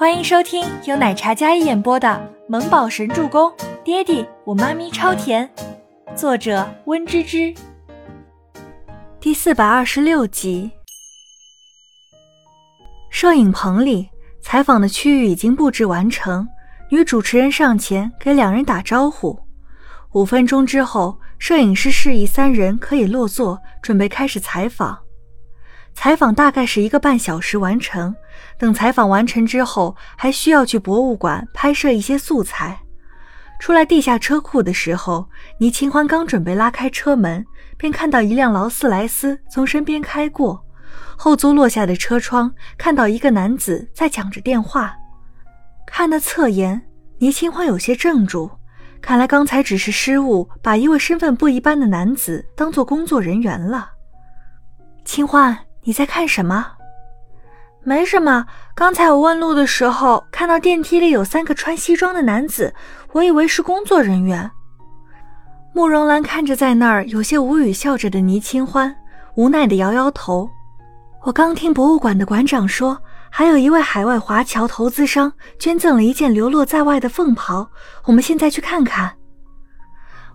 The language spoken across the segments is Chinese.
欢迎收听由奶茶嘉一演播的《萌宝神助攻》，爹地我妈咪超甜，作者温芝芝。第四百二十六集。摄影棚里，采访的区域已经布置完成，女主持人上前给两人打招呼。五分钟之后，摄影师示意三人可以落座，准备开始采访。采访大概是一个半小时完成。等采访完成之后，还需要去博物馆拍摄一些素材。出来地下车库的时候，倪清欢刚准备拉开车门，便看到一辆劳斯莱斯从身边开过，后座落下的车窗看到一个男子在讲着电话。看那侧颜，倪清欢有些怔住，看来刚才只是失误，把一位身份不一般的男子当做工作人员了。清欢。你在看什么？没什么。刚才我问路的时候，看到电梯里有三个穿西装的男子，我以为是工作人员。慕容兰看着在那儿有些无语笑着的倪清欢，无奈的摇摇头。我刚听博物馆的馆长说，还有一位海外华侨投资商捐赠了一件流落在外的凤袍，我们现在去看看。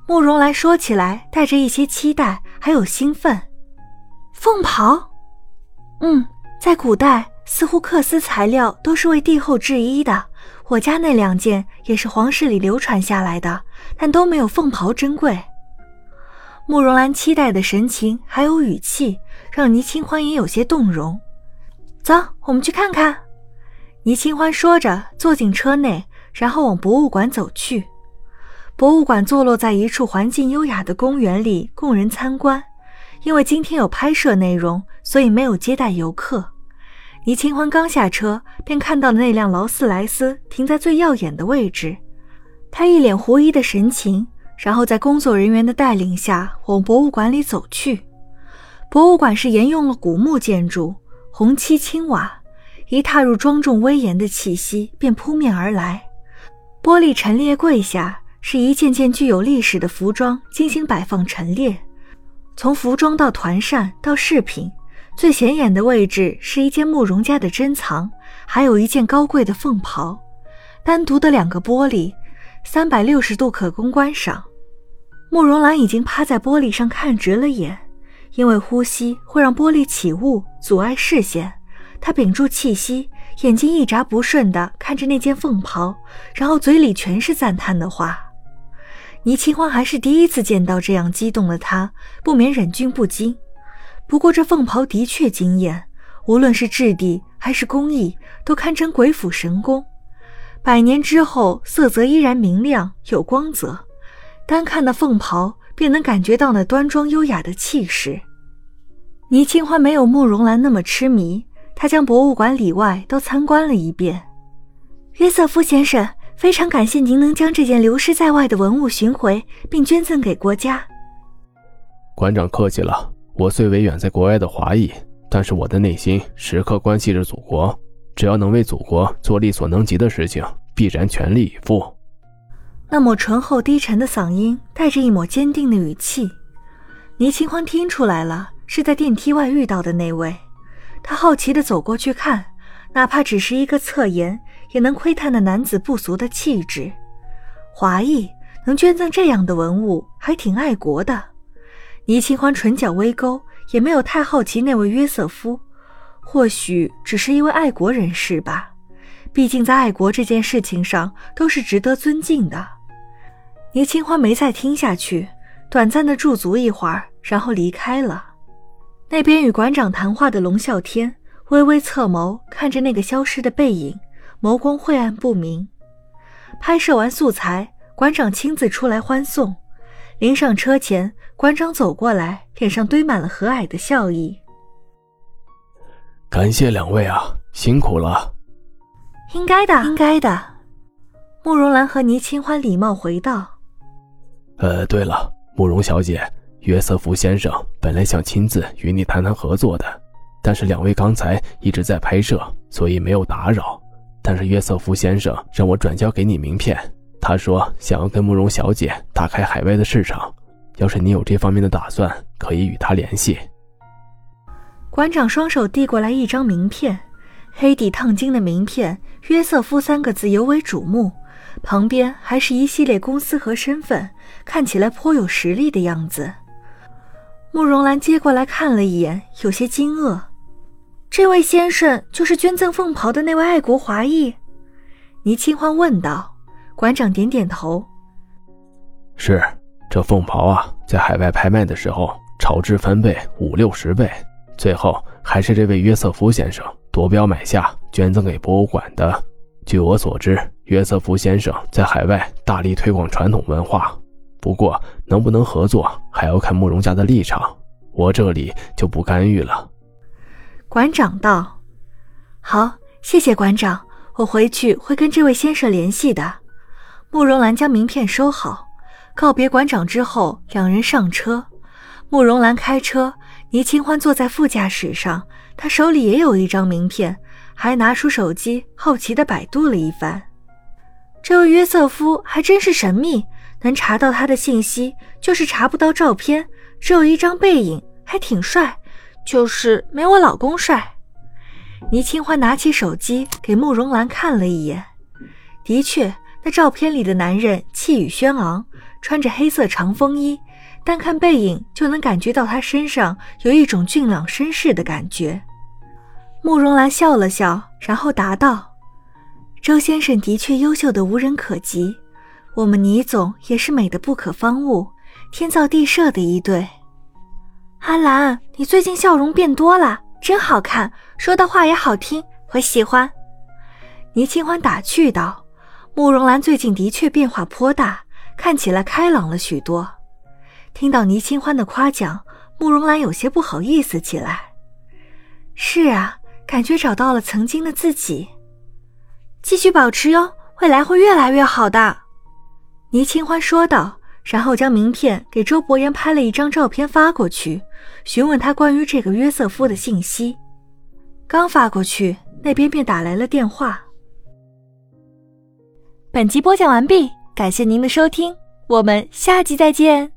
慕容兰说起来带着一些期待，还有兴奋。凤袍。嗯，在古代，似乎缂丝材料都是为帝后制衣的。我家那两件也是皇室里流传下来的，但都没有凤袍珍贵。慕容兰期待的神情还有语气，让倪清欢也有些动容。走，我们去看看。倪清欢说着，坐进车内，然后往博物馆走去。博物馆坐落在一处环境优雅的公园里，供人参观。因为今天有拍摄内容，所以没有接待游客。倪清欢刚下车，便看到了那辆劳斯莱斯停在最耀眼的位置。他一脸狐疑的神情，然后在工作人员的带领下往博物馆里走去。博物馆是沿用了古木建筑，红漆青瓦，一踏入庄重威严的气息便扑面而来。玻璃陈列柜下是一件件具有历史的服装精心摆放陈列。从服装到团扇到饰品，最显眼的位置是一件慕容家的珍藏，还有一件高贵的凤袍。单独的两个玻璃，三百六十度可供观赏。慕容兰已经趴在玻璃上看直了眼，因为呼吸会让玻璃起雾，阻碍视线。她屏住气息，眼睛一眨不顺地看着那件凤袍，然后嘴里全是赞叹的话。倪清欢还是第一次见到这样激动的他，不免忍俊不禁。不过这凤袍的确惊艳，无论是质地还是工艺，都堪称鬼斧神工。百年之后，色泽依然明亮有光泽，单看那凤袍，便能感觉到那端庄优雅的气势。倪清欢没有慕容兰那么痴迷，他将博物馆里外都参观了一遍。约瑟夫先生。非常感谢您能将这件流失在外的文物寻回，并捐赠给国家。馆长客气了，我虽为远在国外的华裔，但是我的内心时刻关系着祖国。只要能为祖国做力所能及的事情，必然全力以赴。那抹醇厚低沉的嗓音带着一抹坚定的语气，倪清欢听出来了，是在电梯外遇到的那位。他好奇地走过去看，哪怕只是一个侧颜。也能窥探那男子不俗的气质，华裔能捐赠这样的文物，还挺爱国的。倪清欢唇角微勾，也没有太好奇那位约瑟夫，或许只是一位爱国人士吧。毕竟在爱国这件事情上，都是值得尊敬的。倪清欢没再听下去，短暂的驻足一会儿，然后离开了。那边与馆长谈话的龙啸天微微侧眸，看着那个消失的背影。眸光晦暗不明。拍摄完素材，馆长亲自出来欢送。临上车前，馆长走过来，脸上堆满了和蔼的笑意。感谢两位啊，辛苦了。应该的，应该的。慕容兰和倪清欢礼貌回道：“呃，对了，慕容小姐，约瑟夫先生本来想亲自与你谈谈合作的，但是两位刚才一直在拍摄，所以没有打扰。”但是约瑟夫先生让我转交给你名片，他说想要跟慕容小姐打开海外的市场，要是你有这方面的打算，可以与他联系。馆长双手递过来一张名片，黑底烫金的名片“约瑟夫”三个字尤为瞩目，旁边还是一系列公司和身份，看起来颇有实力的样子。慕容兰接过来看了一眼，有些惊愕：“这位先生就是捐赠凤袍的那位爱国华裔？”倪清欢问道。馆长点点头：“是，这凤袍啊，在海外拍卖的时候，炒至翻倍五六十倍，最后还是这位约瑟夫先生夺标买下，捐赠给博物馆的。据我所知，约瑟夫先生在海外大力推广传统文化。”不过，能不能合作还要看慕容家的立场，我这里就不干预了。馆长道：“好，谢谢馆长，我回去会跟这位先生联系的。”慕容兰将名片收好，告别馆长之后，两人上车。慕容兰开车，倪清欢坐在副驾驶上，他手里也有一张名片，还拿出手机，好奇地百度了一番。这位约瑟夫还真是神秘。能查到他的信息，就是查不到照片，只有一张背影，还挺帅，就是没我老公帅。倪清欢拿起手机给慕容兰看了一眼，的确，那照片里的男人气宇轩昂，穿着黑色长风衣，单看背影就能感觉到他身上有一种俊朗绅士的感觉。慕容兰笑了笑，然后答道：“周先生的确优秀的无人可及。”我们倪总也是美的不可方物，天造地设的一对。阿兰，你最近笑容变多了，真好看，说的话也好听，我喜欢。倪清欢打趣道。慕容兰最近的确变化颇大，看起来开朗了许多。听到倪清欢的夸奖，慕容兰有些不好意思起来。是啊，感觉找到了曾经的自己。继续保持哟，未来会越来越好的。倪清欢说道，然后将名片给周伯言拍了一张照片发过去，询问他关于这个约瑟夫的信息。刚发过去，那边便打来了电话。本集播讲完毕，感谢您的收听，我们下集再见。